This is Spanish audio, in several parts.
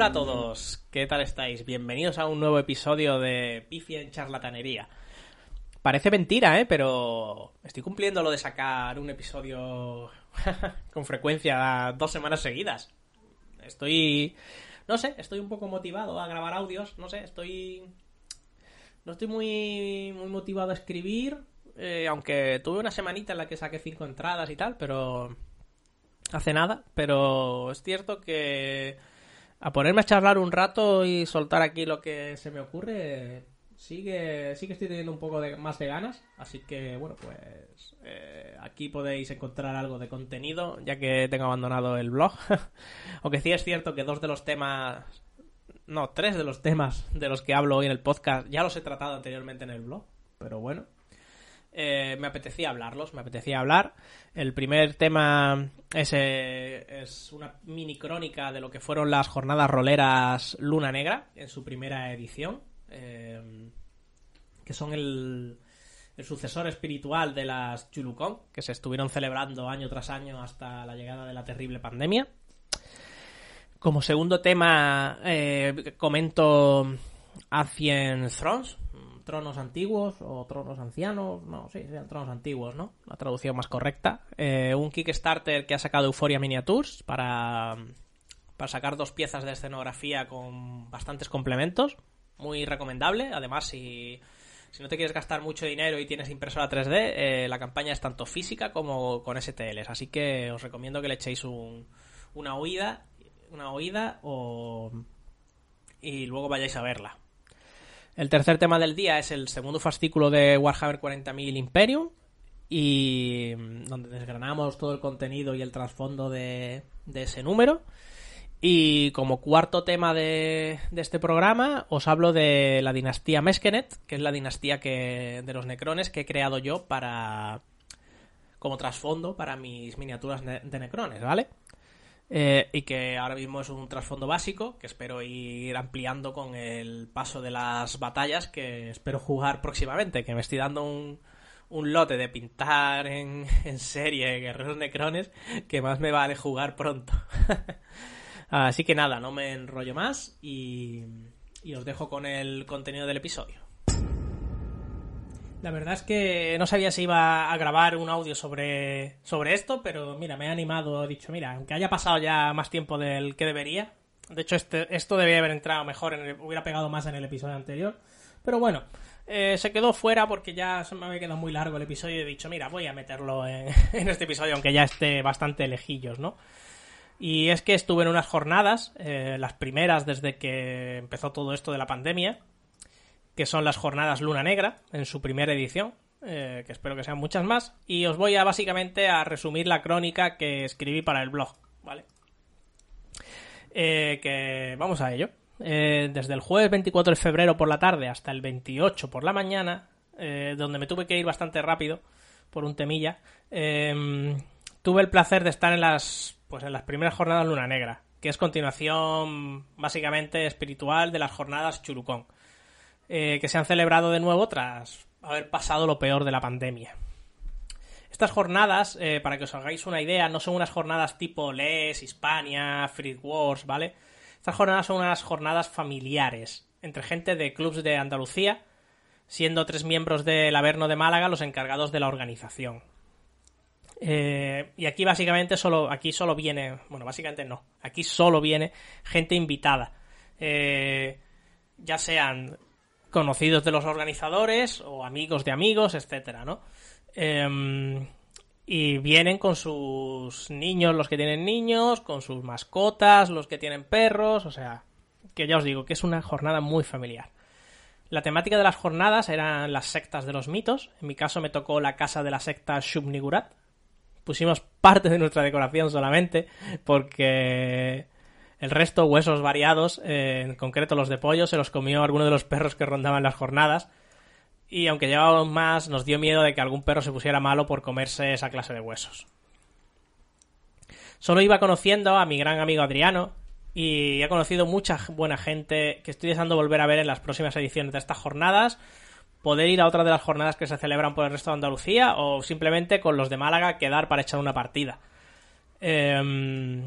Hola a todos, ¿qué tal estáis? Bienvenidos a un nuevo episodio de Pifia en Charlatanería. Parece mentira, ¿eh? Pero estoy cumpliendo lo de sacar un episodio con frecuencia dos semanas seguidas. Estoy... No sé, estoy un poco motivado a grabar audios, no sé, estoy... No estoy muy, muy motivado a escribir, eh, aunque tuve una semanita en la que saqué cinco entradas y tal, pero... Hace nada, pero es cierto que a ponerme a charlar un rato y soltar aquí lo que se me ocurre, sigue, sí que estoy teniendo un poco de, más de ganas. Así que, bueno, pues eh, aquí podéis encontrar algo de contenido, ya que tengo abandonado el blog. Aunque sí es cierto que dos de los temas, no, tres de los temas de los que hablo hoy en el podcast ya los he tratado anteriormente en el blog. Pero bueno, eh, me apetecía hablarlos, me apetecía hablar. El primer tema es, eh, es, una mini crónica de lo que fueron las jornadas roleras Luna Negra en su primera edición, eh, que son el, el, sucesor espiritual de las Chulucón, que se estuvieron celebrando año tras año hasta la llegada de la terrible pandemia. Como segundo tema, comento Ancient Thrones, tronos antiguos o tronos ancianos, no, sí, serían tronos antiguos, ¿no? La traducción más correcta. Eh, un Kickstarter que ha sacado Euphoria Miniatures para, para sacar dos piezas de escenografía con bastantes complementos. Muy recomendable. Además, si, si no te quieres gastar mucho dinero y tienes impresora 3D, eh, la campaña es tanto física como con STLs. Así que os recomiendo que le echéis un, una oída, una oída o... y luego vayáis a verla. El tercer tema del día es el segundo fascículo de Warhammer 40.000 Imperium y mm, donde desgranamos todo el contenido y el trasfondo de, ese número. Y como cuarto tema de, de, este programa, os hablo de la dinastía Meskenet, que es la dinastía que, de los necrones que he creado yo para como trasfondo para mis miniaturas de necrones, ¿vale? Eh, y que ahora mismo es un trasfondo básico que espero ir ampliando con el paso de las batallas que espero jugar próximamente, que me estoy dando un, un lote de pintar en, en serie guerreros necrones que más me vale jugar pronto. Así que nada, no me enrollo más y, y os dejo con el contenido del episodio. La verdad es que no sabía si iba a grabar un audio sobre, sobre esto, pero mira, me he animado, he dicho, mira, aunque haya pasado ya más tiempo del que debería, de hecho este, esto debía haber entrado mejor, en el, hubiera pegado más en el episodio anterior, pero bueno, eh, se quedó fuera porque ya se me había quedado muy largo el episodio y he dicho, mira, voy a meterlo en, en este episodio, aunque ya esté bastante lejillos, ¿no? Y es que estuve en unas jornadas, eh, las primeras desde que empezó todo esto de la pandemia, que son las jornadas Luna Negra, en su primera edición, eh, que espero que sean muchas más, y os voy a básicamente a resumir la crónica que escribí para el blog, ¿vale? Eh, que vamos a ello. Eh, desde el jueves 24 de febrero por la tarde hasta el 28 por la mañana, eh, donde me tuve que ir bastante rápido por un temilla, tuve el placer de estar en las, pues en las primeras jornadas Luna Negra, que es continuación básicamente espiritual de las jornadas Churucón eh, que se han celebrado de nuevo tras haber pasado lo peor de la pandemia. Estas jornadas, eh, para que os hagáis una idea, no son unas jornadas tipo LES, Hispania, Free Wars, ¿vale? Estas jornadas son unas jornadas familiares entre gente de clubs de Andalucía, siendo tres miembros del Averno de Málaga los encargados de la organización. Eh, y aquí básicamente solo, aquí solo viene, bueno, básicamente no, aquí solo viene gente invitada. Eh, ya sean conocidos de los organizadores o amigos de amigos, etcétera, ¿no? Eh, y vienen con sus niños, los que tienen niños, con sus mascotas, los que tienen perros, o sea, que ya os digo que es una jornada muy familiar. La temática de las jornadas eran las sectas de los mitos. En mi caso me tocó la casa de la secta Shub-Nigurat. Pusimos parte de nuestra decoración solamente porque el resto, huesos variados, eh, en concreto los de pollo, se los comió alguno de los perros que rondaban las jornadas. Y aunque llevábamos más, nos dio miedo de que algún perro se pusiera malo por comerse esa clase de huesos. Solo iba conociendo a mi gran amigo Adriano y he conocido mucha buena gente que estoy deseando volver a ver en las próximas ediciones de estas jornadas. Poder ir a otra de las jornadas que se celebran por el resto de Andalucía o simplemente con los de Málaga quedar para echar una partida. Eh,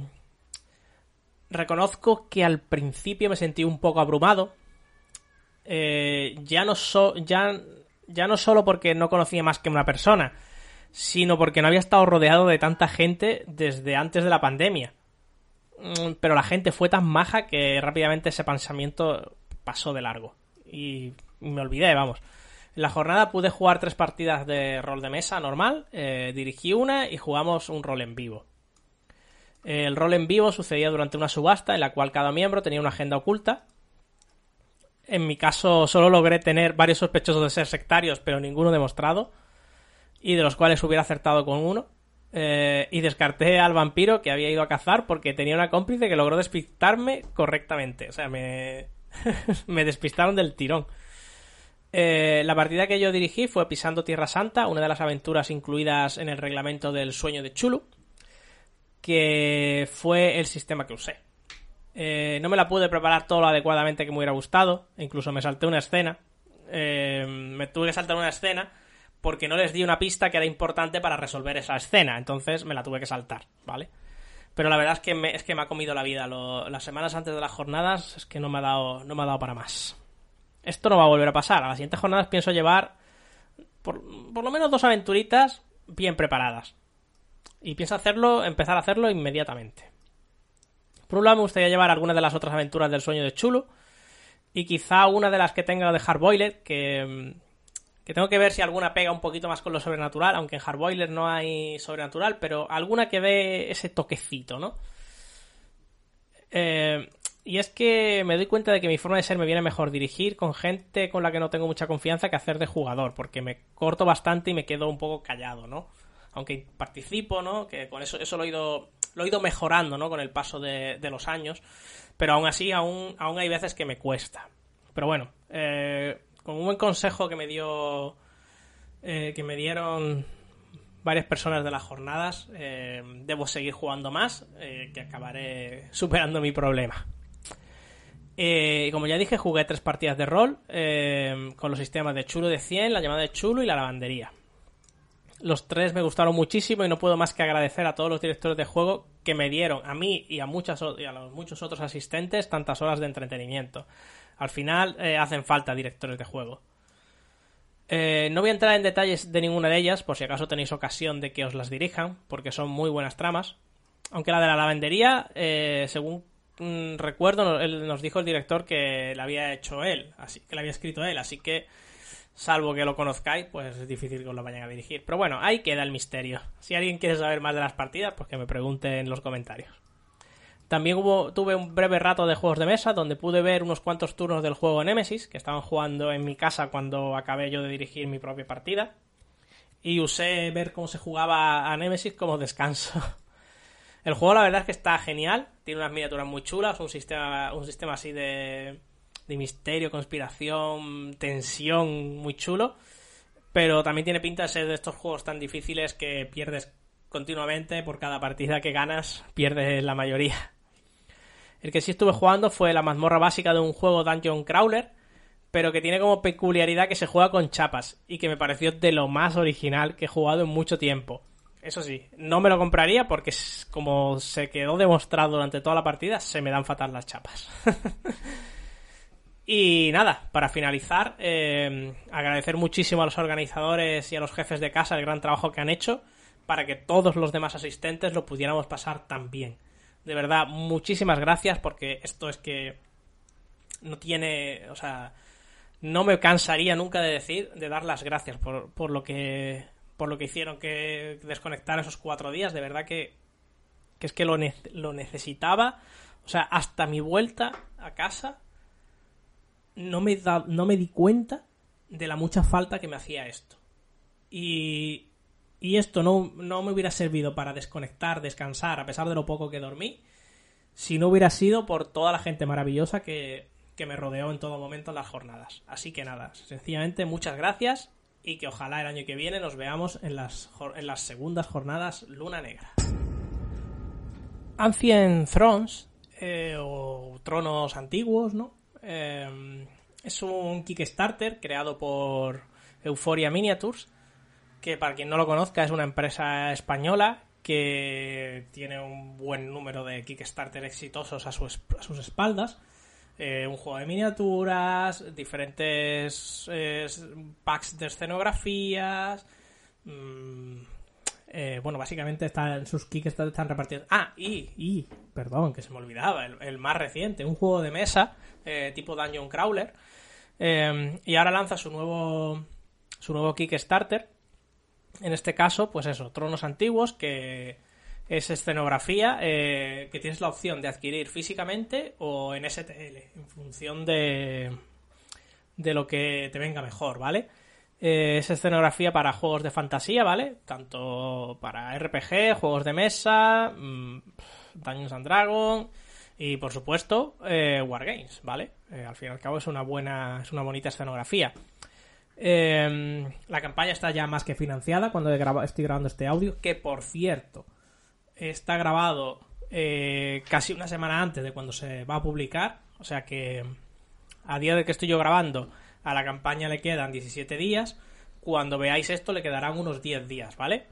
reconozco que al principio me sentí un poco abrumado. Eh, ya, no so, ya, no solo porque no conocía más que una persona, sino porque no había estado rodeado de tanta gente desde antes de la pandemia. Mm, pero la gente fue tan maja que rápidamente ese pensamiento pasó de largo. Y me olvidé, vamos. En la jornada pude jugar tres partidas de rol de mesa normal, eh, dirigí una y jugamos un rol en vivo. El rol en vivo sucedía durante una subasta en la cual cada miembro tenía una agenda oculta. En mi caso solo logré tener varios sospechosos de ser sectarios, pero ninguno demostrado, y de los cuales hubiera acertado con uno. Eh, y descarté al vampiro que había ido a cazar porque tenía una cómplice que logró despistarme correctamente. O sea, me, me despistaron del tirón. Eh, la partida que yo dirigí fue Pisando Tierra Santa, una de las aventuras incluidas en el reglamento del sueño de Chulu que fue el sistema que usé. Eh, no me la pude preparar todo lo adecuadamente que me hubiera gustado, incluso me salté una escena. Eh, me tuve que saltar una escena porque no les di una pista que era importante para resolver esa escena, entonces me la tuve que saltar, ¿vale? Pero la verdad es que me, es que me ha comido la vida. las semanas antes de las jornadas es que no me, ha dado, no me ha dado para más. Esto no va a volver a pasar. A las siguientes jornadas pienso llevar por, por lo menos dos aventuritas bien preparadas y pienso hacerlo, empezar a hacerlo inmediatamente. Por un lado me gustaría llevar algunas de las otras aventuras del sueño de Chulu y quizá una de las que tenga de Hardboiler que, que tengo que ver si alguna pega un poquito más con lo sobrenatural, aunque en Hardboiler no hay sobrenatural, pero alguna que dé ese toquecito, ¿no? Eh, y es que me doy cuenta de que mi forma de ser me viene mejor dirigir con gente con la que no tengo mucha confianza que hacer de jugador, porque me corto bastante y me quedo un poco callado, ¿no? Aunque participo, ¿no? Que con eso, eso lo he ido, lo he ido mejorando, ¿no? Con el paso de, los años. Pero aún así, aún, aún hay veces que me cuesta. Pero bueno, eh, con un buen consejo que me dio, eh, que me dieron varias personas de las jornadas, eh, debo seguir jugando más, que acabaré superando mi problema. como ya dije, jugué tres partidas de rol con los sistemas de chulo de 100, la llamada de chulo y la lavandería. Los tres me gustaron muchísimo y no puedo más que agradecer a todos los directores de juego que me dieron, a mí y a, muchas, y a los muchos otros asistentes, tantas horas de entretenimiento. Al final eh, hacen falta directores de juego. Eh, no voy a entrar en detalles de ninguna de ellas, por si acaso tenéis ocasión de que os las dirijan, porque son muy buenas tramas. Aunque la de la lavandería, eh, según mm, recuerdo, nos dijo el director que la había hecho él, así que la había escrito él, así que salvo que lo conozcáis, pues es difícil que os lo vayan a dirigir. Pero bueno, ahí queda el misterio. Si alguien quiere saber más de las partidas, pues que me pregunte en los comentarios. También tuve un breve rato de juegos de mesa donde pude ver unos cuantos turnos del juego Nemesis que estaban jugando en mi casa cuando acabé yo de dirigir mi propia partida. Y usé ver cómo se jugaba a Nemesis como descanso. El juego la verdad es que está genial, tiene unas miniaturas muy chulas, un sistema, un sistema así de, de misterio, conspiración, tensión muy chulo. Pero también tiene pinta de ser de estos juegos tan difíciles que pierdes continuamente. Por cada partida que ganas, pierdes la mayoría. El que sí estuve jugando fue la mazmorra básica de un juego Dungeon Crawler, pero que tiene como peculiaridad que se juega con chapas y que me pareció de lo más original que he jugado en mucho tiempo. Eso sí, no me lo compraría porque como se quedó demostrado durante toda la partida, se me dan fatal las chapas. Y nada, para finalizar, eh, agradecer muchísimo a los organizadores y a los jefes de casa el gran trabajo que han hecho para que todos los demás asistentes lo pudiéramos pasar tan bien. De verdad, muchísimas gracias porque esto es que no tiene, o sea, no me cansaría nunca de decir, de dar las gracias por, por lo que por lo que hicieron que desconectar esos cuatro días. De verdad que, que es que lo, lo necesitaba. O sea, hasta mi vuelta a casa no me, no me di cuenta de la mucha falta que me hacía esto. Y, y esto no, no me hubiera servido para desconectar, descansar, a pesar de lo poco que dormí, si no hubiera sido por toda la gente maravillosa que, que me rodeó en todo momento en las jornadas. Así que nada, sencillamente muchas gracias y que ojalá el año que viene nos veamos en las, en las segundas jornadas Luna Negra. Ancient Thrones, eh, o tronos antiguos, ¿no? Em, es un Kickstarter creado por Euphoria Miniatures, que para quien no lo conozca es una empresa española que tiene un buen número de Kickstarter exitosos a, sus espaldas. Eh, un juego de miniaturas, diferentes eh, packs de escenografías. Mm, eh, bueno, básicamente están, sus Kickstarter están repartiendo. Ah, y, y, perdón, que se me olvidaba, el, más reciente, un juego de mesa tipo Dungeon Crawler. y ahora lanza su nuevo, su nuevo Kickstarter. En este caso, pues eso, tronos antiguos que es escenografía eh, que tienes la opción de adquirir físicamente o en STL, en función de, de lo que te venga mejor, ¿vale? Eh, es escenografía para juegos de fantasía, ¿vale? Tanto para RPG, juegos de mesa, mmm, Dungeons and Dragons y por supuesto eh, Wargames, ¿vale? al fin y al cabo es una buena, es una bonita escenografía. la campaña está ya más que financiada cuando estoy grabando este audio, que por cierto, está grabado eh, casi una semana antes de cuando se va a publicar. O sea que a día de que estoy yo grabando, a la campaña le quedan 17 días. Cuando veáis esto le quedarán unos 10 días, ¿vale?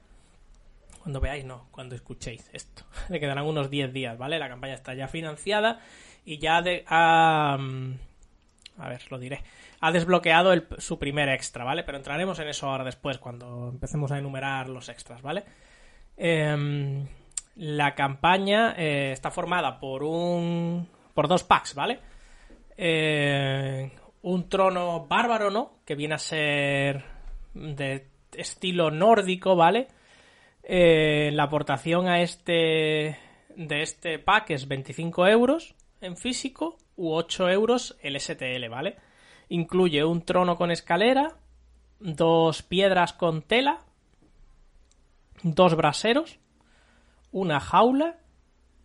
Cuando veáis, no, cuando escuchéis esto. le quedarán unos 10 días, ¿vale? La campaña está ya financiada y ya ha, a ver, lo diré. Ha desbloqueado su primer extra, ¿vale? Pero entraremos en eso ahora después, cuando empecemos a enumerar los extras, ¿vale? Eh, la campaña eh, está formada por un. por dos packs, ¿vale? Eh, un trono bárbaro, ¿no? Que viene a ser de estilo nórdico, ¿vale? Eh, la aportación a este. de este pack es 25 euros en físico u 8 euros el STL, ¿vale? Incluye un trono con escalera, dos piedras con tela, dos braseros una jaula,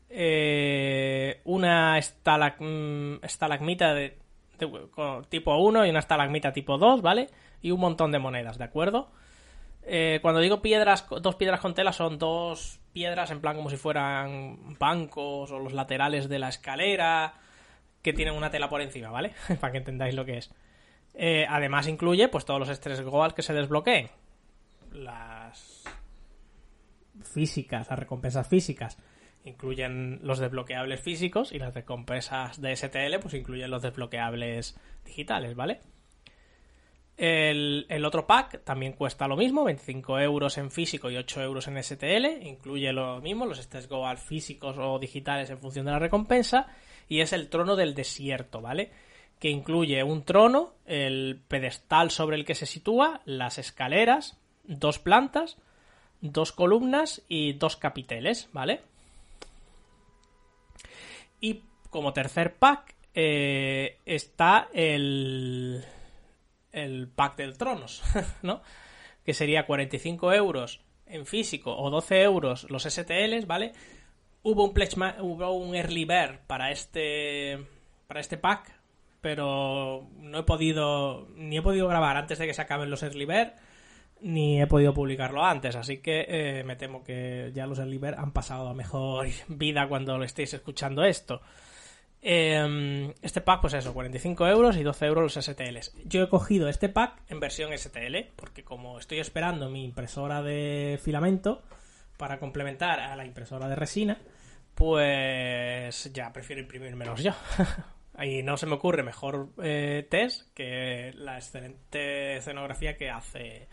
eh, una estalagmita de, tipo 1 y una estalagmita tipo 2, ¿vale? Y un montón de monedas, ¿de acuerdo? Eh, cuando digo piedras, dos piedras con tela son dos piedras en plan como si fueran bancos o los laterales de la escalera que tienen una tela por encima, ¿vale? Para que entendáis lo que es. Eh, además incluye pues todos los estrés goals que se desbloqueen. Las físicas, las recompensas físicas incluyen los desbloqueables físicos y las recompensas de STL pues incluyen los desbloqueables digitales, ¿vale? El, otro pack también cuesta lo mismo, 25 euros en físico y 8 euros en STL, incluye lo mismo, los Stats Goal físicos o digitales en función de la recompensa, y es el trono del desierto, ¿vale? Que incluye un trono, el pedestal sobre el que se sitúa, las escaleras, dos plantas, dos columnas y dos capiteles, ¿vale? Y como tercer pack eh, está el, el pack del Tronos, ¿no? Que sería 45 euros en físico o 12 euros los STLs, ¿vale? Hubo un, early bird para este, para este pack, pero no he podido, ni he podido grabar antes de que se acaben los early bird ni he podido publicarlo antes, así que eh, me temo que ya los Liber han pasado a mejor vida cuando lo estéis escuchando esto. Em, este pack, pues eso, 45 euros y 12 euros los STLs. Yo he cogido este pack en versión STL, porque como estoy esperando mi impresora de filamento para complementar a la impresora de resina, pues ya prefiero imprimírmelos yo. Ahí no se me ocurre mejor eh, test que la excelente escenografía que hace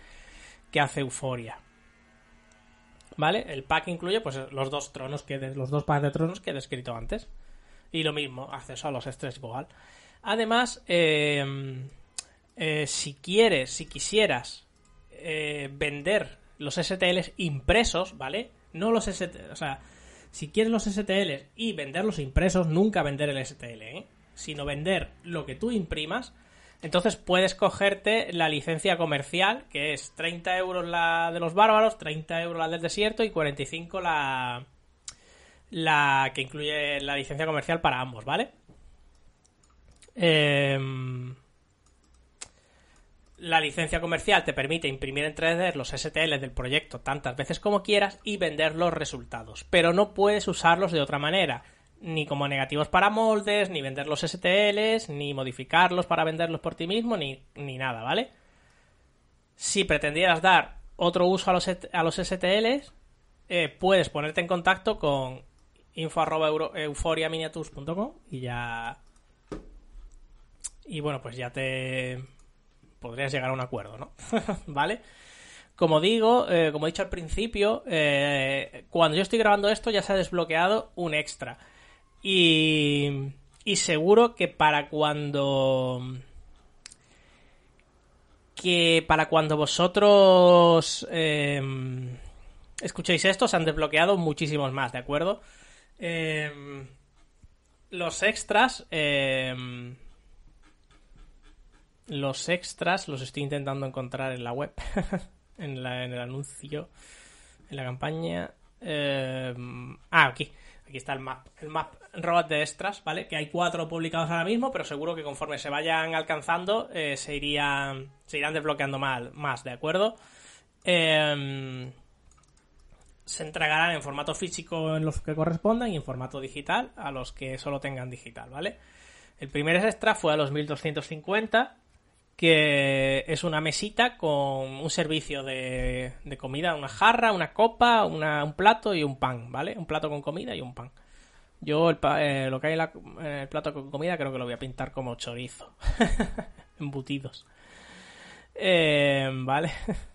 que hace Euforia. ¿Vale? El pack incluye pues los dos tronos que los dos packs de tronos que he descrito antes. Y lo mismo, acceso a los estrés igual. Además, eh, eh, si quieres, si quisieras eh, vender los STLs impresos, ¿vale? No los STLs, o sea, si quieres los STLs y venderlos impresos, nunca vender el STL, ¿eh? Sino vender lo que tú imprimas entonces puedes cogerte la licencia comercial, que es 30 euros la de los bárbaros, 30 euros la del desierto y 45 la, la que incluye la licencia comercial para ambos, ¿vale? Em, la licencia comercial te permite imprimir en 3D los STL del proyecto tantas veces como quieras y vender los resultados, pero no puedes usarlos de otra manera ni como negativos para moldes, ni vender los STLs, ni modificarlos para venderlos por ti mismo, ni, nada, ¿vale? Si pretendieras dar otro uso a los, a los STLs, eh, puedes ponerte en contacto con info.euforiaminiatures.com y ya... Y bueno, pues ya te podrías llegar a un acuerdo, ¿no? ¿Vale? Como digo, eh, como he dicho al principio, eh, cuando yo estoy grabando esto ya se ha desbloqueado un extra. Y, seguro que para cuando... Que para cuando vosotros em, escuchéis esto se han desbloqueado muchísimos más, ¿de acuerdo? Em, los extras... Em, los extras los estoy intentando encontrar en la web. en, la, en el anuncio, en la campaña. Eh, ah, aquí. Aquí está el map. El map robot de extras, ¿vale? Que hay cuatro publicados ahora mismo, pero seguro que conforme se vayan alcanzando eh, se, irían, se irán desbloqueando más, más ¿de acuerdo? Em, se entregarán en formato físico en los que correspondan y en formato digital a los que solo tengan digital, ¿vale? El primer extra fue a los 1250 que es una mesita con un servicio de, comida, una jarra, una copa, un plato y un pan, ¿vale? Un plato con comida y un pan. Yo eh, lo que hay en, el plato con comida creo que lo voy a pintar como chorizo. Embutidos. Eh, vale.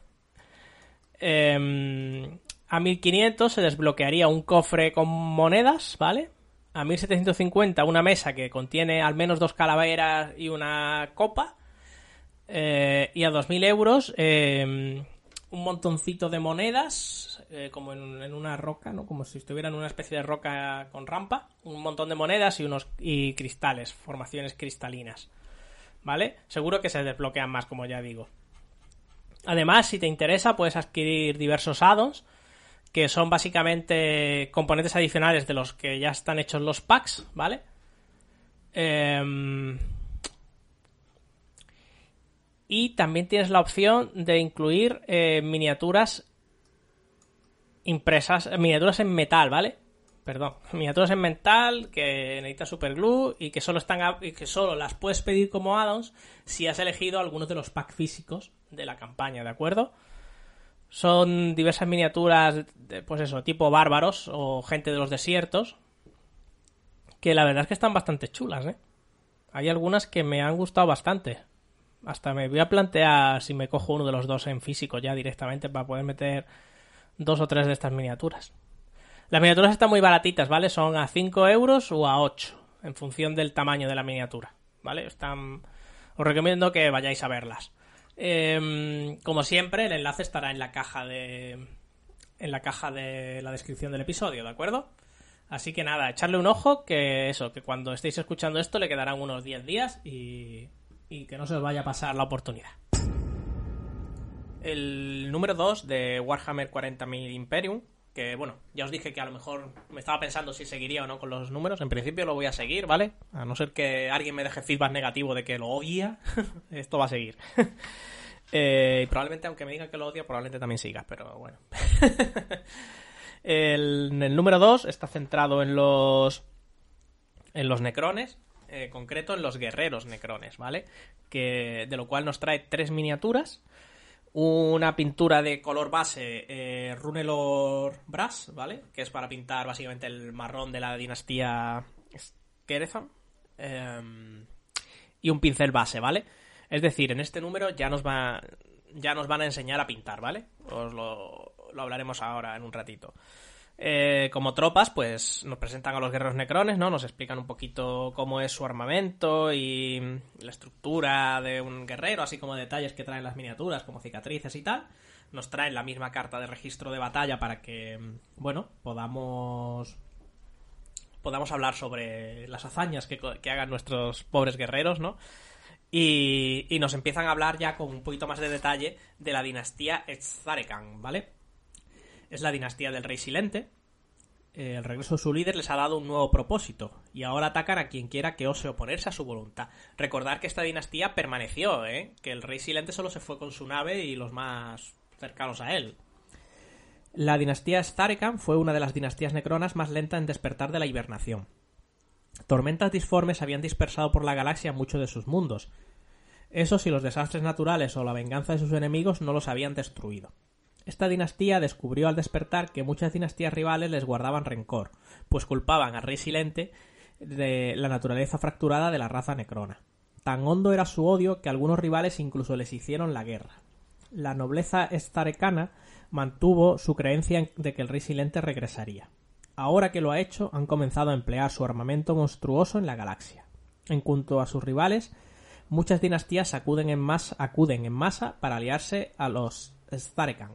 Em, a 1500 se desbloquearía un cofre con monedas, ¿vale? A 1750 una mesa que contiene al menos dos calaveras y una copa. Eh, y a 2.000 euros em, un montoncito de monedas, eh, como en, una roca, ¿no? Como si estuviera en una especie de roca con rampa. Un montón de monedas y unos y cristales, formaciones cristalinas. ¿Vale? Seguro que se desbloquean más, como ya digo. Además, si te interesa, puedes adquirir diversos addons, que son básicamente componentes adicionales de los que ya están hechos los packs, ¿vale? Eh, y también tienes la opción de incluir eh, miniaturas impresas, miniaturas en metal, ¿vale? Perdón, miniaturas en metal que necesitas superglue y que solo están y que solo las puedes pedir como addons si has elegido algunos de los packs físicos de la campaña, ¿de acuerdo? Son diversas miniaturas, pues eso, tipo bárbaros o gente de los desiertos, que la verdad es que están bastante chulas, ¿eh? Hay algunas que me han gustado bastante. Hasta me voy a plantear si me cojo uno de los dos en físico ya directamente para poder meter dos o tres de estas miniaturas. Las miniaturas están muy baratitas, ¿vale? Son a 5 euros o a 8, en función del tamaño de la miniatura, ¿vale? Están... Os recomiendo que vayáis a verlas. Em, como siempre, el enlace estará en la caja de... En la caja de la descripción del episodio, ¿de acuerdo? Así que nada, echarle un ojo, que eso, que cuando estéis escuchando esto le quedarán unos 10 días y y que no se os vaya a pasar la oportunidad. El número 2 de Warhammer 40.000 Imperium, que bueno, ya os dije que a lo mejor me estaba pensando si seguiría o no con los números. En principio lo voy a seguir, ¿vale? A no ser que alguien me deje feedback negativo de que lo odia, esto va a seguir. eh, probablemente, aunque me diga que lo odia, probablemente también siga, pero bueno. el, el número 2 está centrado en los en los necrones eh, concreto en los guerreros necrones, ¿vale? Que, de lo cual nos trae tres miniaturas. Una pintura de color base eh, Runelor Brass, ¿vale? Que es para pintar básicamente el marrón de la dinastía Skerezan. Em, y un pincel base, ¿vale? Es decir, en este número ya nos va. Ya nos van a enseñar a pintar, ¿vale? Os lo, lo hablaremos ahora en un ratito. Eh, como tropas, pues nos presentan a los guerreros necrones, ¿no? Nos explican un poquito cómo es su armamento y la estructura de un guerrero, así como detalles que traen las miniaturas, como cicatrices y tal. Nos traen la misma carta de registro de batalla para que, bueno, podamos podamos hablar sobre las hazañas que, hagan nuestros pobres guerreros, ¿no? Y, y, nos empiezan a hablar ya con un poquito más de detalle de la dinastía Etzarekan, ¿vale? Es la dinastía del rey silente. Eh, el regreso de su líder les ha dado un nuevo propósito y ahora atacan a quien quiera que ose oponerse a su voluntad. Recordar que esta dinastía permaneció, ¿eh? que el rey silente solo se fue con su nave y los más cercanos a él. La dinastía Starekan fue una de las dinastías necronas más lenta en despertar de la hibernación. Tormentas disformes habían dispersado por la galaxia muchos de sus mundos. Eso si los desastres naturales o la venganza de sus enemigos no los habían destruido. Esta dinastía descubrió al despertar que muchas dinastías rivales les guardaban rencor, pues culpaban al rey Silente de la naturaleza fracturada de la raza necrona. Tan hondo era su odio que algunos rivales incluso les hicieron la guerra. La nobleza estarecana mantuvo su creencia de que el rey Silente regresaría. Ahora que lo ha hecho, han comenzado a emplear su armamento monstruoso en la galaxia. En cuanto a sus rivales, muchas dinastías acuden en masa, acuden en masa para aliarse a los Starekan.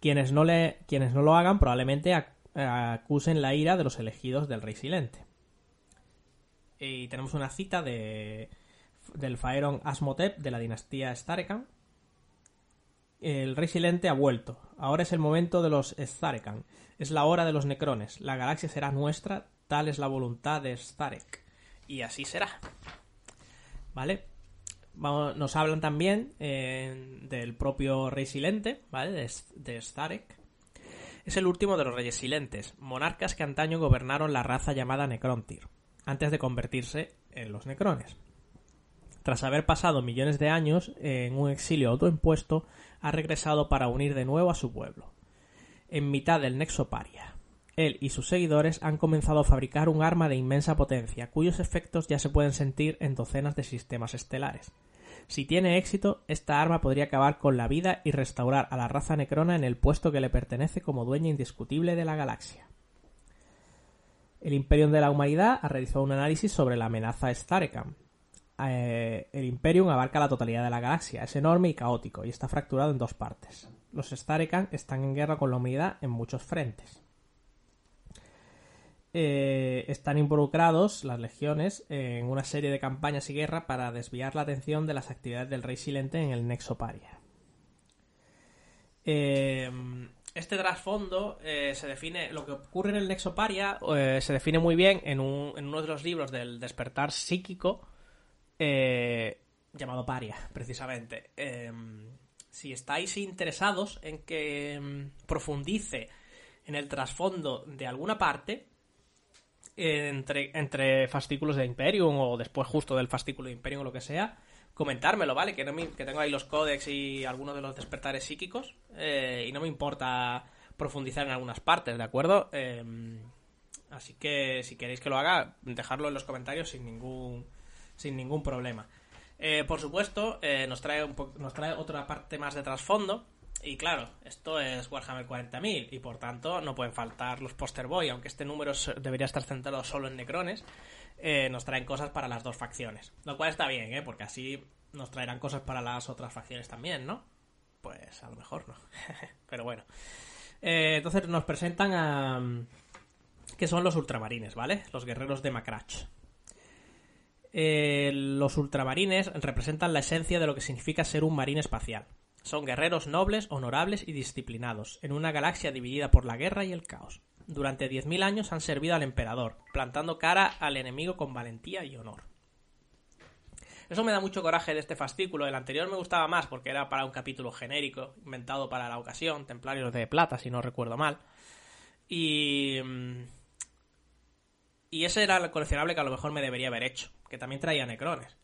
Quienes no, le, quienes no lo hagan probablemente acusen la ira de los elegidos del rey silente. Y tenemos una cita de, del Faeron Asmotep de la dinastía Starekan. El rey silente ha vuelto. Ahora es el momento de los Starekan. Es la hora de los necrones. La galaxia será nuestra. Tal es la voluntad de Starek. Y así será. ¿Vale? Nos hablan también eh, del propio rey silente, ¿vale? De, Starek. Es el último de los reyes silentes, monarcas que antaño gobernaron la raza llamada Necrontyr, antes de convertirse en los Necrones. Tras haber pasado millones de años en un exilio autoimpuesto, ha regresado para unir de nuevo a su pueblo. En mitad del Nexo Paria, él y sus seguidores han comenzado a fabricar un arma de inmensa potencia, cuyos efectos ya se pueden sentir en docenas de sistemas estelares. Si tiene éxito, esta arma podría acabar con la vida y restaurar a la raza necrona en el puesto que le pertenece como dueña indiscutible de la galaxia. El Imperium de la Humanidad ha realizado un análisis sobre la amenaza Starekan. Eh, el Imperium abarca la totalidad de la galaxia, es enorme y caótico, y está fracturado en dos partes. Los Starekan están en guerra con la humanidad en muchos frentes. Eh, están involucrados las legiones en una serie de campañas y guerra para desviar la atención de las actividades del rey silente en el Nexo Paria. Eh, este trasfondo eh, se define, lo que ocurre en el Nexo Paria se define muy bien en, uno de los libros del despertar psíquico llamado Paria, precisamente. si estáis interesados en que mm, profundice en el trasfondo de alguna parte, entre, entre fascículos de Imperium o después justo del fascículo de Imperium o lo que sea, comentármelo, ¿vale? Que, no que tengo ahí los códex y algunos de los despertares psíquicos eh, y no me importa profundizar en algunas partes, ¿de acuerdo? Em, así que si queréis que lo haga, dejadlo en los comentarios sin ningún, sin ningún problema. Eh, por supuesto, eh, nos, trae un nos trae otra parte más de trasfondo y claro, esto es Warhammer 40.000 y por tanto no pueden faltar los Poster Boy, aunque este número debería estar centrado solo en Necrones, eh, nos traen cosas para las dos facciones. Lo cual está bien, ¿eh? Porque así nos traerán cosas para las otras facciones también, ¿no? Pues a lo mejor no. Pero bueno. Eh, entonces nos presentan a... que son los ultramarines, ¿vale? Los guerreros de Macrach. Eh, los ultramarines representan la esencia de lo que significa ser un marín espacial. Son guerreros nobles, honorables y disciplinados, en una galaxia dividida por la guerra y el caos. Durante 10.000 años han servido al emperador, plantando cara al enemigo con valentía y honor. Eso me da mucho coraje de este fascículo. El anterior me gustaba más porque era para un capítulo genérico, inventado para la ocasión, Templarios de Plata, si no recuerdo mal. Y. Mm, y ese era el coleccionable que a lo mejor me debería haber hecho, que también traía necrones.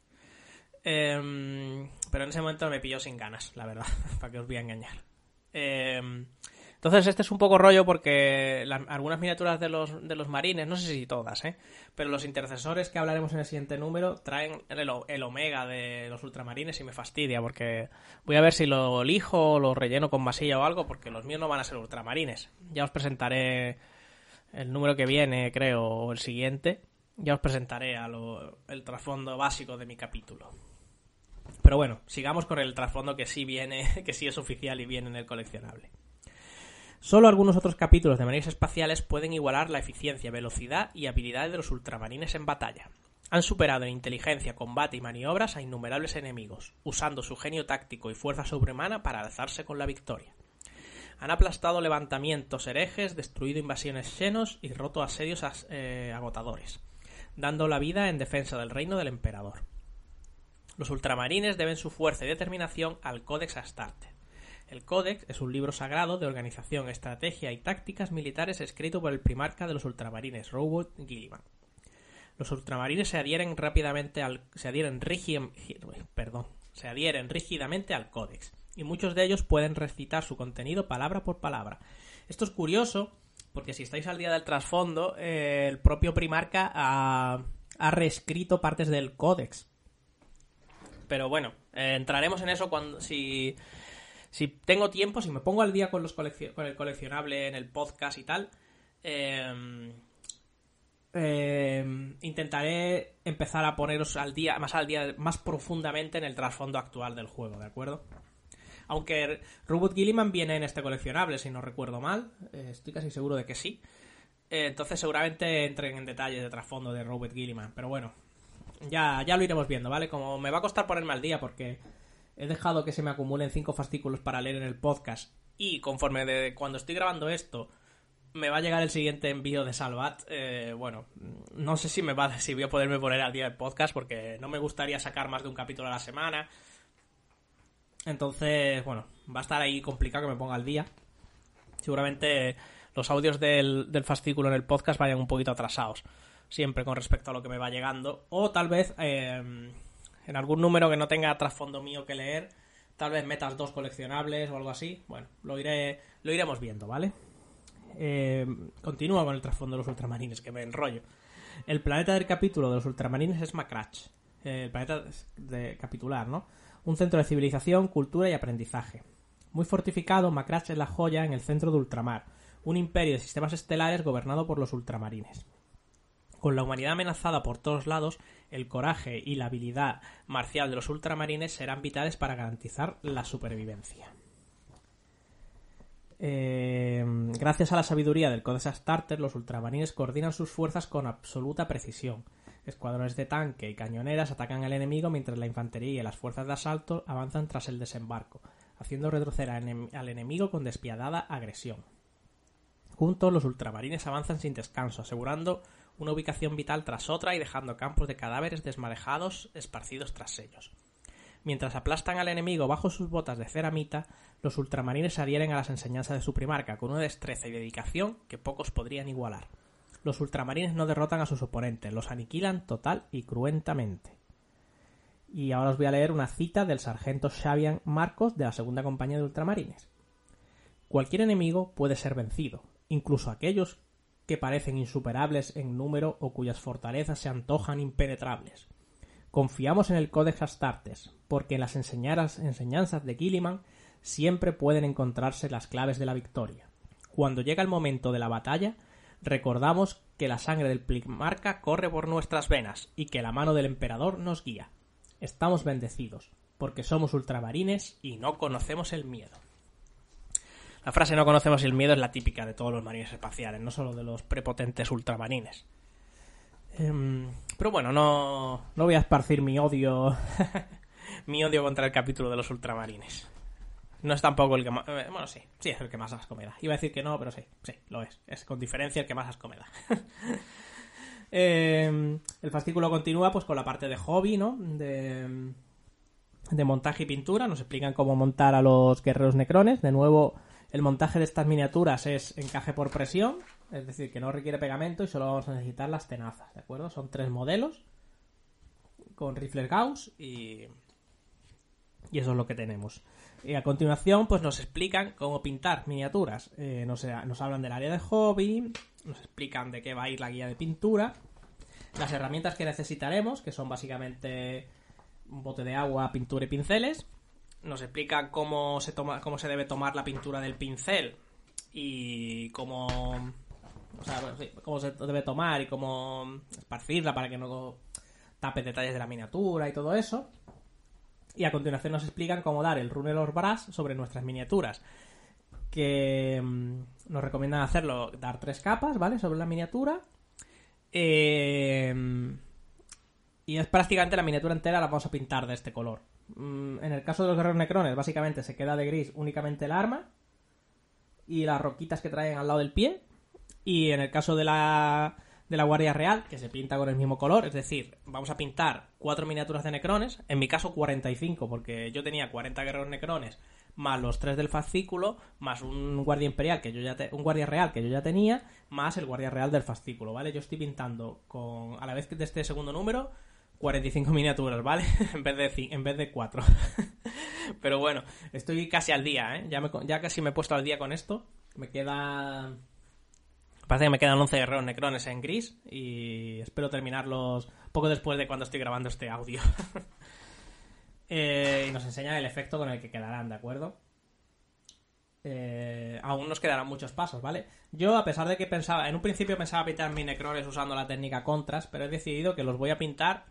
Em, pero en ese momento me pilló sin ganas, la verdad, para que os voy a engañar. Em, entonces este es un poco rollo porque algunas miniaturas de los, de los marines, no sé si todas, ¿eh? pero los intercesores que hablaremos en el siguiente número traen el, omega de los ultramarines y me fastidia porque voy a ver si lo elijo o lo relleno con masilla o algo porque los míos no van a ser ultramarines. Ya os presentaré el número que viene, creo, o el siguiente. Ya os presentaré el trasfondo básico de mi capítulo. Pero bueno, sigamos con el trasfondo que sí viene, que sí es oficial y viene en el coleccionable. Solo algunos otros capítulos de marines espaciales pueden igualar la eficiencia, velocidad y habilidad de los ultramarines en batalla. Han superado en inteligencia, combate y maniobras a innumerables enemigos, usando su genio táctico y fuerza sobrehumana para alzarse con la victoria. Han aplastado levantamientos herejes, destruido invasiones llenos y roto asedios eh, agotadores, dando la vida en defensa del reino del emperador. Los ultramarines deben su fuerza y determinación al Codex Astarte. El Codex es un libro sagrado de organización, estrategia y tácticas militares escrito por el primarca de los ultramarines, Robot Gilliman. Los ultramarines se adhieren rápidamente al, se adhieren, perdón, se adhieren rígidamente al Codex y muchos de ellos pueden recitar su contenido palabra por palabra. Esto es curioso porque si estáis al día del trasfondo, eh, el propio Primarca ha, ha, reescrito partes del códex. Pero bueno, eh, entraremos en eso cuando si, si tengo tiempo, si me pongo al día con, los con el coleccionable en el podcast y tal. Eh, eh, intentaré empezar a poneros al día, más al día, más profundamente en el trasfondo actual del juego, ¿de acuerdo? Aunque Robot Gilliman viene en este coleccionable, si no recuerdo mal, eh, estoy casi seguro de que sí. Eh, entonces seguramente entren en detalles de trasfondo de Robot Gilliman, pero bueno, ya, ya lo iremos viendo, ¿vale? Como me va a costar ponerme al día porque he dejado que se me acumulen cinco fascículos para leer en el podcast y conforme de cuando estoy grabando esto me va a llegar el siguiente envío de Salvat. Eh, bueno, no sé si me va, si voy a poderme poner al día el podcast porque no me gustaría sacar más de un capítulo a la semana. Entonces, bueno, va a estar ahí complicado que me ponga al día. Seguramente los audios del, fascículo en el podcast vayan un poquito atrasados. Siempre con respecto a lo que me va llegando. O tal vez eh, en algún número que no tenga trasfondo mío que leer. Tal vez metas dos coleccionables o algo así. Bueno, lo iré, lo iremos viendo, ¿vale? Eh, continúa con el trasfondo de los ultramarines, que me enrollo. El planeta del capítulo de los ultramarines es Macrach, el planeta de capitular, ¿no? Un centro de civilización, cultura y aprendizaje. Muy fortificado, Macrach es la joya en el centro de ultramar, un imperio de sistemas estelares gobernado por los ultramarines. Con la humanidad amenazada por todos lados, el coraje y la habilidad marcial de los ultramarines serán vitales para garantizar la supervivencia. Eh, gracias a la sabiduría del Codex Starter, los ultramarines coordinan sus fuerzas con absoluta precisión. Escuadrones de tanque y cañoneras atacan al enemigo mientras la infantería y las fuerzas de asalto avanzan tras el desembarco, haciendo retroceder al enemigo con despiadada agresión. Juntos, los ultramarines avanzan sin descanso, asegurando una ubicación vital tras otra y dejando campos de cadáveres desmarejados esparcidos tras ellos. Mientras aplastan al enemigo bajo sus botas de ceramita, los ultramarines se adhieren a las enseñanzas de su primarca con una destreza y dedicación que pocos podrían igualar. Los ultramarines no derrotan a sus oponentes, los aniquilan total y cruentamente. Y ahora os voy a leer una cita del sargento Xavian Marcos de la segunda compañía de ultramarines. Cualquier enemigo puede ser vencido, incluso aquellos que parecen insuperables en número o cuyas fortalezas se antojan impenetrables. Confiamos en el Codex Astartes, porque en las enseñanzas de Gilliman siempre pueden encontrarse las claves de la victoria. Cuando llega el momento de la batalla, recordamos que la sangre del Plimarca corre por nuestras venas y que la mano del emperador nos guía. Estamos bendecidos, porque somos ultramarines y no conocemos el miedo. La frase no conocemos el miedo es la típica de todos los marines espaciales, no solo de los prepotentes ultramarines. Em, pero bueno, no, no voy a esparcir mi odio. mi odio contra el capítulo de los ultramarines. No es tampoco el que más. Eh, bueno, sí, sí es el que más asco me. Iba a decir que no, pero sí, sí, lo es. Es con diferencia el que más asco me. Em, el fascículo continúa pues con la parte de hobby, ¿no? De, de montaje y pintura. Nos explican cómo montar a los guerreros necrones. De nuevo, el montaje de estas miniaturas es encaje por presión es decir, que no requiere pegamento y solo vamos a necesitar las tenazas, ¿de acuerdo? Son tres modelos con rifles Gauss y, y eso es lo que tenemos. Y a continuación, pues nos explican cómo pintar miniaturas. Eh, nos, nos hablan del área de hobby, nos explican de qué va a ir la guía de pintura, las herramientas que necesitaremos, que son básicamente un bote de agua, pintura y pinceles. Nos explican cómo se toma, cómo se debe tomar la pintura del pincel y cómo o sea, cómo se debe tomar y cómo esparcirla para que no tape detalles de la miniatura y todo eso. Y a continuación nos explican cómo dar el Runner Brass sobre nuestras miniaturas. Que mm, nos recomiendan hacerlo, dar tres capas, ¿vale? Sobre la miniatura. Eh, y es prácticamente la miniatura entera la vamos a pintar de este color. Mm, en el caso de los guerreros necrones, básicamente se queda de gris únicamente el arma y las roquitas que traen al lado del pie. Y en el caso de la, de la Guardia Real, que se pinta con el mismo color, es decir, vamos a pintar cuatro miniaturas de necrones, en mi caso 45, porque yo tenía 40 guerreros necrones, más los tres del fascículo, más un guardia imperial que yo ya un guardia real que yo ya tenía, más el guardia real del fascículo, ¿vale? Yo estoy pintando con a la vez que de este segundo número 45 miniaturas, ¿vale? en vez de en vez de 4. Pero bueno, estoy casi al día, ¿eh? Ya, me, casi me he puesto al día con esto. Me queda... Parece que me quedan 11 guerreros necrones en gris y espero terminarlos poco después de cuando estoy grabando este audio. Eh, y nos enseña el efecto con el que quedarán, ¿de acuerdo? Eh, aún nos quedarán muchos pasos, ¿vale? Yo, a pesar de que pensaba, en un principio pensaba pintar mis necrones usando la técnica contras, pero he decidido que los voy a pintar,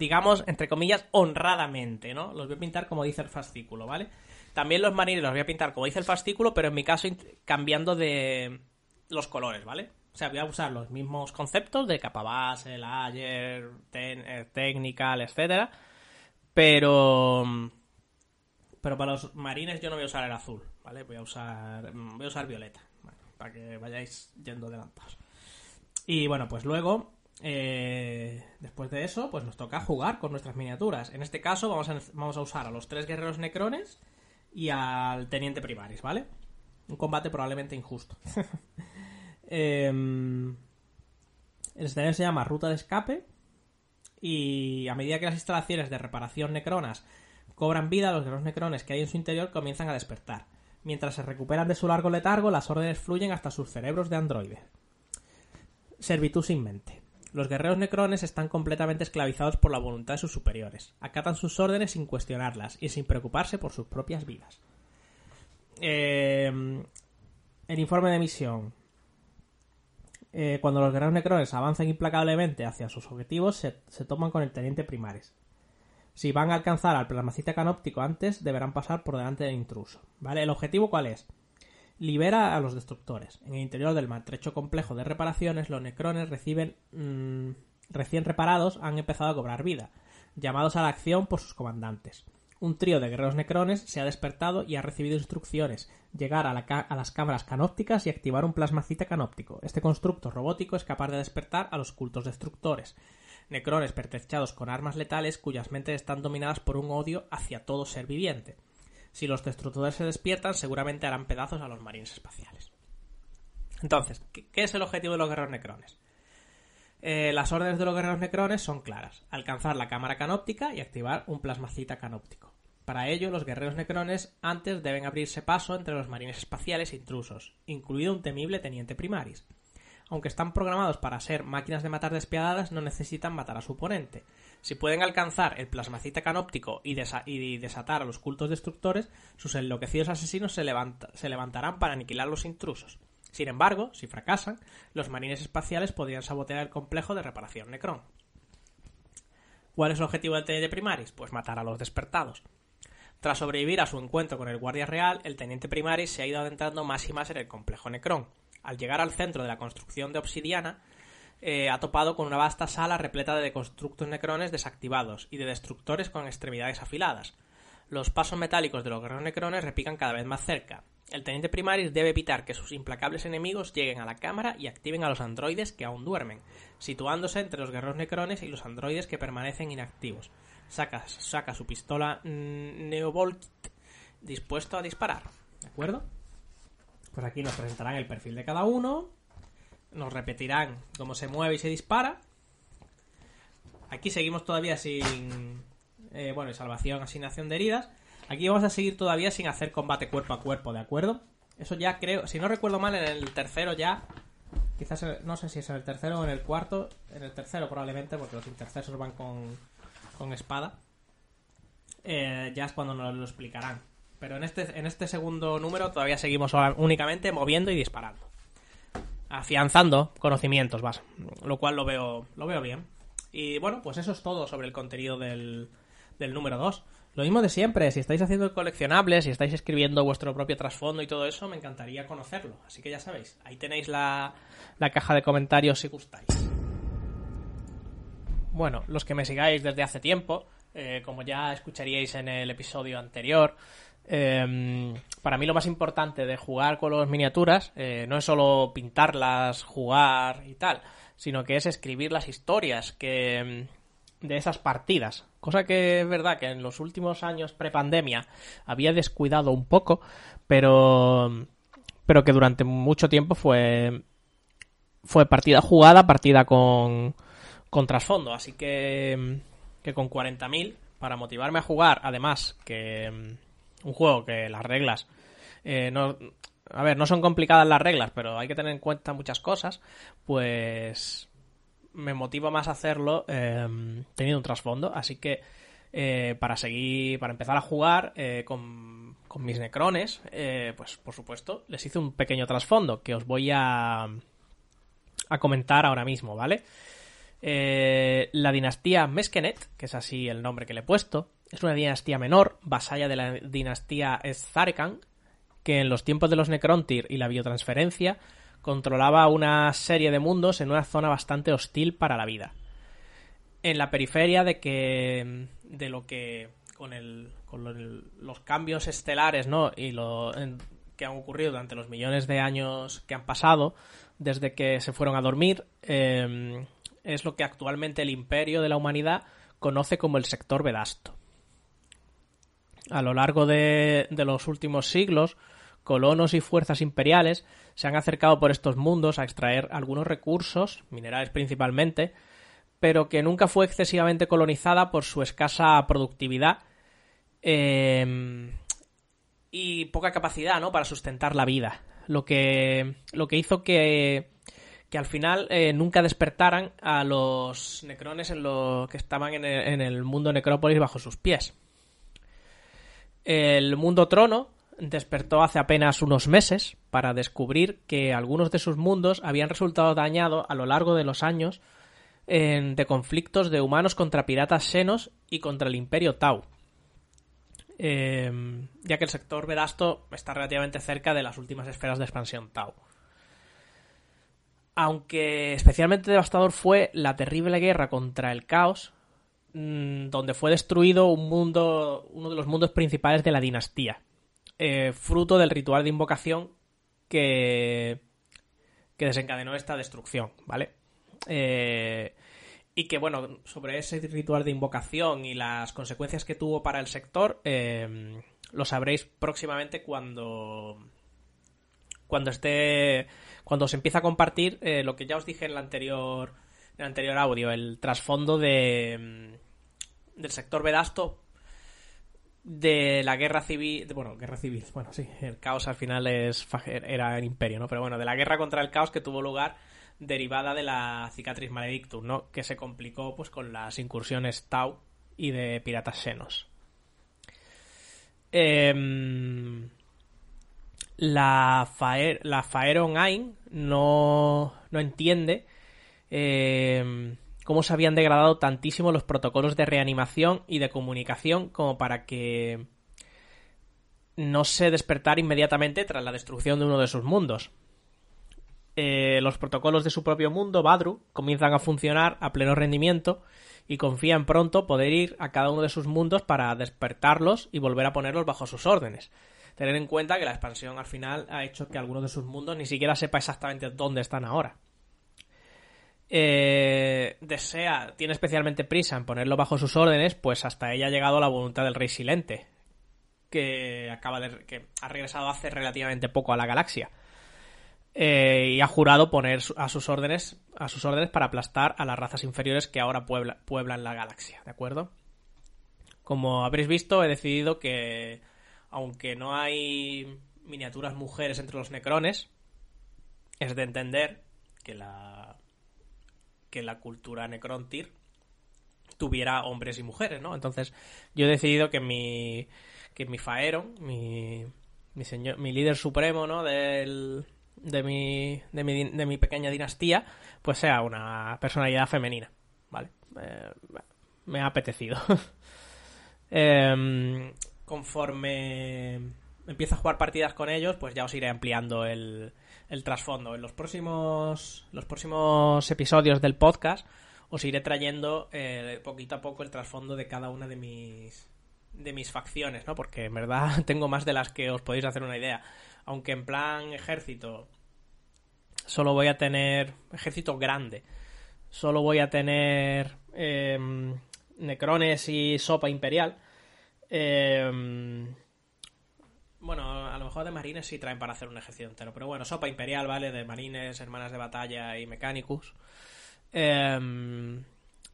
digamos, entre comillas, honradamente, ¿no? Los voy a pintar como dice el fascículo, ¿vale? También los marines los voy a pintar como dice el fascículo, pero en mi caso cambiando de los colores, ¿vale? O sea, voy a usar los mismos conceptos de capa base, layer, eh, technical, etcétera, pero pero para los marines yo no voy a usar el azul, ¿vale? Voy a usar voy a usar violeta, para que vayáis yendo adelantados. Y bueno, pues luego eh, después de eso, pues nos toca jugar con nuestras miniaturas. En este caso vamos a, usar a los tres guerreros necrones y al teniente primaris, ¿vale? Un combate probablemente injusto. Em, el escenario se llama Ruta de Escape. Y a medida que las instalaciones de reparación necronas cobran vida, los guerreros necrones que hay en su interior comienzan a despertar. Mientras se recuperan de su largo letargo, las órdenes fluyen hasta sus cerebros de androides. Servitud sin mente. Los guerreros necrones están completamente esclavizados por la voluntad de sus superiores. Acatan sus órdenes sin cuestionarlas y sin preocuparse por sus propias vidas. Em, el informe de misión. Eh, cuando los guerreros necrones avanzan implacablemente hacia sus objetivos, se, toman con el teniente primaris. Si van a alcanzar al plasmacita canóptico antes, deberán pasar por delante del intruso. ¿Vale? ¿El objetivo cuál es? Libera a los destructores. En el interior del maltrecho complejo de reparaciones, los necrones reciben mm, recién reparados han empezado a cobrar vida, llamados a la acción por sus comandantes un trío de guerreros necrones se ha despertado y ha recibido instrucciones, llegar a, las cámaras canópticas y activar un plasmacita canóptico. Este constructo robótico es capaz de despertar a los cultos destructores. Necrones pertrechados con armas letales cuyas mentes están dominadas por un odio hacia todo ser viviente. Si los destructores se despiertan, seguramente harán pedazos a los marines espaciales. Entonces, ¿qué, es el objetivo de los guerreros necrones? Eh, las órdenes de los guerreros necrones son claras. Alcanzar la cámara canóptica y activar un plasmacita canóptico. Para ello, los guerreros necrones antes deben abrirse paso entre los marines espaciales intrusos, incluido un temible teniente primaris. Aunque están programados para ser máquinas de matar despiadadas, no necesitan matar a su oponente. Si pueden alcanzar el plasmacita canóptico y, desatar a los cultos destructores, sus enloquecidos asesinos se, se levantarán para aniquilar los intrusos. Sin embargo, si fracasan, los marines espaciales podrían sabotear el complejo de reparación Necron. ¿Cuál es el objetivo del teniente primaris? Pues matar a los despertados. Tras sobrevivir a su encuentro con el guardia real, el teniente primaris se ha ido adentrando más y más en el complejo Necron. Al llegar al centro de la construcción de obsidiana, eh, ha topado con una vasta sala repleta de constructos necrones desactivados y de destructores con extremidades afiladas. Los pasos metálicos de los guerreros necrones repican cada vez más cerca, el teniente primaris debe evitar que sus implacables enemigos lleguen a la cámara y activen a los androides que aún duermen, situándose entre los guerreros necrones y los androides que permanecen inactivos. Saca, saca su pistola mm, Neovolt dispuesto a disparar. ¿De acuerdo? Pues aquí nos presentarán el perfil de cada uno. Nos repetirán cómo se mueve y se dispara. Aquí seguimos todavía sin. Eh, bueno, salvación, asignación de heridas. Aquí vamos a seguir todavía sin hacer combate cuerpo a cuerpo, ¿de acuerdo? Eso ya creo, si no recuerdo mal, en el tercero ya, quizás, no sé si es en el tercero o en el cuarto, en el tercero probablemente, porque los intercesos van con, con espada, eh, ya es cuando nos lo explicarán. Pero en este, en este segundo número todavía seguimos únicamente moviendo y disparando. Afianzando conocimientos, vas. Lo cual lo veo, lo veo bien. Y bueno, pues eso es todo sobre el contenido del, del número 2. Lo mismo de siempre, si estáis haciendo coleccionables, si estáis escribiendo vuestro propio trasfondo y todo eso, me encantaría conocerlo. Así que ya sabéis, ahí tenéis la, caja de comentarios si gustáis. Bueno, los que me sigáis desde hace tiempo, eh, como ya escucharíais en el episodio anterior, em, para mí lo más importante de jugar con las miniaturas eh, no es solo pintarlas, jugar y tal, sino que es escribir las historias que em, de esas partidas. Cosa que es verdad que en los últimos años prepandemia había descuidado un poco, pero pero que durante mucho tiempo fue fue partida jugada, partida con con trasfondo, así que que con 40.000 para motivarme a jugar, además que un juego que las reglas eh, no, a ver, no son complicadas las reglas, pero hay que tener en cuenta muchas cosas, pues me motiva más hacerlo em, teniendo un trasfondo, así que eh, para seguir, para empezar a jugar eh, con, con, mis necrones, eh, pues por supuesto les hice un pequeño trasfondo que os voy a, a comentar ahora mismo, ¿vale? la dinastía Meskenet, que es así el nombre que le he puesto, es una dinastía menor, vasalla de la dinastía Zarekan, que en los tiempos de los Necrontyr y la biotransferencia controlaba una serie de mundos en una zona bastante hostil para la vida. En la periferia de que de lo que con, el, con los cambios estelares, ¿no? Y lo que han ocurrido durante los millones de años que han pasado desde que se fueron a dormir, em, es lo que actualmente el imperio de la humanidad conoce como el sector Vedasto. A lo largo de, los últimos siglos, colonos y fuerzas imperiales se han acercado por estos mundos a extraer algunos recursos, minerales principalmente, pero que nunca fue excesivamente colonizada por su escasa productividad em, y poca capacidad ¿no? para sustentar la vida. Lo que, lo que hizo que, que al final eh, nunca despertaran a los necrones en lo que estaban en el, en el mundo necrópolis bajo sus pies. El mundo trono despertó hace apenas unos meses para descubrir que algunos de sus mundos habían resultado dañados a lo largo de los años de conflictos de humanos contra piratas senos y contra el imperio Tau. Em, ya que el sector Vedasto está relativamente cerca de las últimas esferas de expansión Tau. Aunque especialmente devastador fue la terrible guerra contra el caos, donde fue destruido un mundo, uno de los mundos principales de la dinastía, eh, fruto del ritual de invocación que, que desencadenó esta destrucción, ¿vale? Eh, y que, bueno, sobre ese ritual de invocación y las consecuencias que tuvo para el sector, eh, lo sabréis próximamente cuando. Cuando esté. Cuando se empieza a compartir lo que ya os dije en el anterior. El anterior audio, el trasfondo de. del sector Vedasto de la guerra civil, bueno, guerra civil, bueno, sí, el caos al final es, era el imperio, ¿no? Pero bueno, de la guerra contra el caos que tuvo lugar derivada de la cicatriz maledictum, ¿no? Que se complicó pues con las incursiones Tau y de piratas senos. Em, la, la Faeron Ain no, no entiende eh, cómo se habían degradado tantísimo los protocolos de reanimación y de comunicación como para que no se despertara inmediatamente tras la destrucción de uno de sus mundos. Eh, los protocolos de su propio mundo, Badru, comienzan a funcionar a pleno rendimiento y confían pronto poder ir a cada uno de sus mundos para despertarlos y volver a ponerlos bajo sus órdenes. Tener en cuenta que la expansión al final ha hecho que alguno de sus mundos ni siquiera sepa exactamente dónde están ahora. Eh, desea, tiene especialmente prisa en ponerlo bajo sus órdenes, pues hasta ella ha llegado la voluntad del Rey Silente, que acaba de, que ha regresado hace relativamente poco a la galaxia. Eh, y ha jurado poner a sus órdenes a sus órdenes para aplastar a las razas inferiores que ahora pueblan la galaxia, ¿de acuerdo? Como habréis visto, he decidido que aunque no hay miniaturas mujeres entre los necrones, es de entender que la que la cultura Necrontyr tuviera hombres y mujeres, ¿no? Entonces, yo he decidido que mi que mi Faeron, mi mi señor, mi líder supremo, ¿no? Del, de mi, de mi de mi pequeña dinastía, pues sea una personalidad femenina, ¿vale? Eh, me ha apetecido. Em, conforme empiezo a jugar partidas con ellos, pues ya os iré ampliando el, el trasfondo. En los próximos, los próximos episodios del podcast os iré trayendo eh, poquito a poco el trasfondo de cada una de mis de mis facciones, ¿no? Porque en verdad tengo más de las que os podéis hacer una idea. Aunque en plan ejército solo voy a tener ejército grande. Solo voy a tener em, necrones y sopa imperial. Eh, bueno, a lo mejor de marines sí traen para hacer un ejército entero. Pero bueno, sopa imperial, ¿vale? De marines, hermanas de batalla y mecánicos. Em,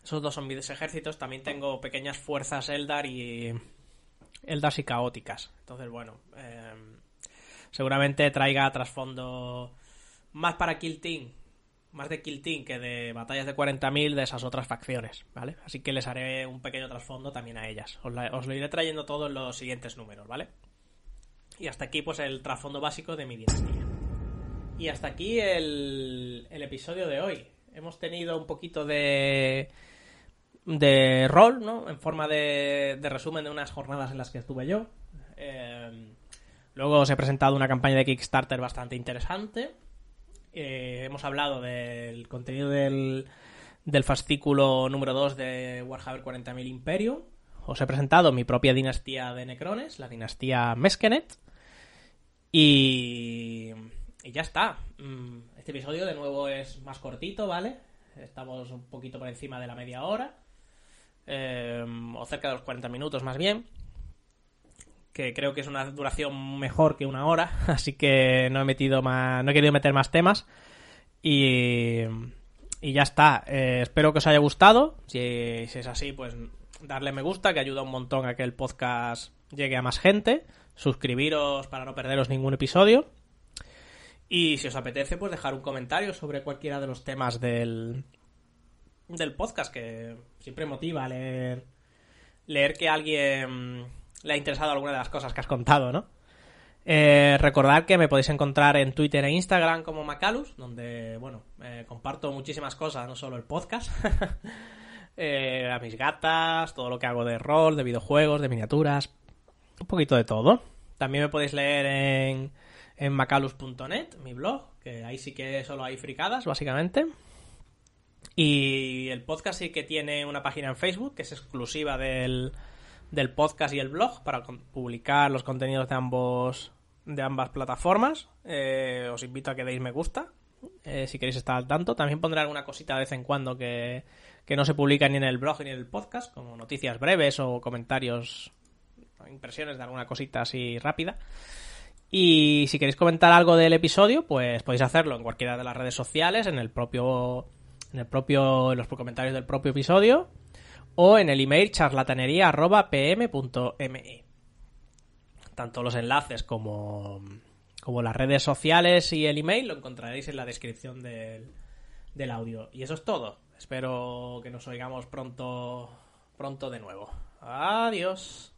esos dos son mis ejércitos. También tengo pequeñas fuerzas Eldar y, Eldas y caóticas. Entonces, bueno, em, seguramente traiga trasfondo más para Kill más de Kill que de batallas de 40.000 de esas otras facciones, ¿vale? Así que les haré un pequeño trasfondo también a ellas. Os, os lo iré trayendo todo en los siguientes números, ¿vale? Y hasta aquí, pues, el trasfondo básico de mi dinastía. Y hasta aquí el, el episodio de hoy. Hemos tenido un poquito de de rol, ¿no? En forma de, de, resumen de unas jornadas en las que estuve yo. Eh, luego os he presentado una campaña de Kickstarter bastante interesante. Eh, hemos hablado del contenido del, del fascículo número 2 de Warhammer 40.000 Imperio. Os he presentado mi propia dinastía de Necrones, la dinastía Meskenet. Y, y ya está. Mm, este episodio de nuevo es más cortito, ¿vale? Estamos un poquito por encima de la media hora. Eh, o cerca de los 40 minutos más bien. Que creo que es una duración mejor que una hora. Así que no he metido más. No he querido meter más temas. Y. Y ya está. Eh, espero que os haya gustado. Si, si es así, pues darle me gusta, que ayuda un montón a que el podcast llegue a más gente. Suscribiros para no perderos ningún episodio. Y si os apetece, pues dejar un comentario sobre cualquiera de los temas del, del podcast, que siempre motiva leer, leer que a alguien le ha interesado alguna de las cosas que has contado, ¿no? Eh, recordad que me podéis encontrar en Twitter e Instagram como Macalus, donde, bueno, eh, comparto muchísimas cosas, no solo el podcast. eh, a mis gatas, todo lo que hago de rol, de videojuegos, de miniaturas, un poquito de todo. También me podéis leer en en macalus.net, mi blog, que ahí sí que solo hay fricadas, básicamente. Y el podcast sí que tiene una página en Facebook, que es exclusiva del, del podcast y el blog, para publicar los contenidos de ambos de ambas plataformas. Eh, os invito a que deis me gusta, eh, si queréis estar al tanto. También pondré alguna cosita de vez en cuando que, que no se publica ni en el blog ni en el podcast, como noticias breves o comentarios, impresiones de alguna cosita así rápida. Y si queréis comentar algo del episodio, pues podéis hacerlo en cualquiera de las redes sociales, en el propio, en el propio, en los comentarios del propio episodio, o en el email charlatanería.pm.me. Tanto los enlaces como, como las redes sociales y el email lo encontraréis en la descripción del, del audio. Y eso es todo. Espero que nos oigamos pronto, pronto de nuevo. Adiós.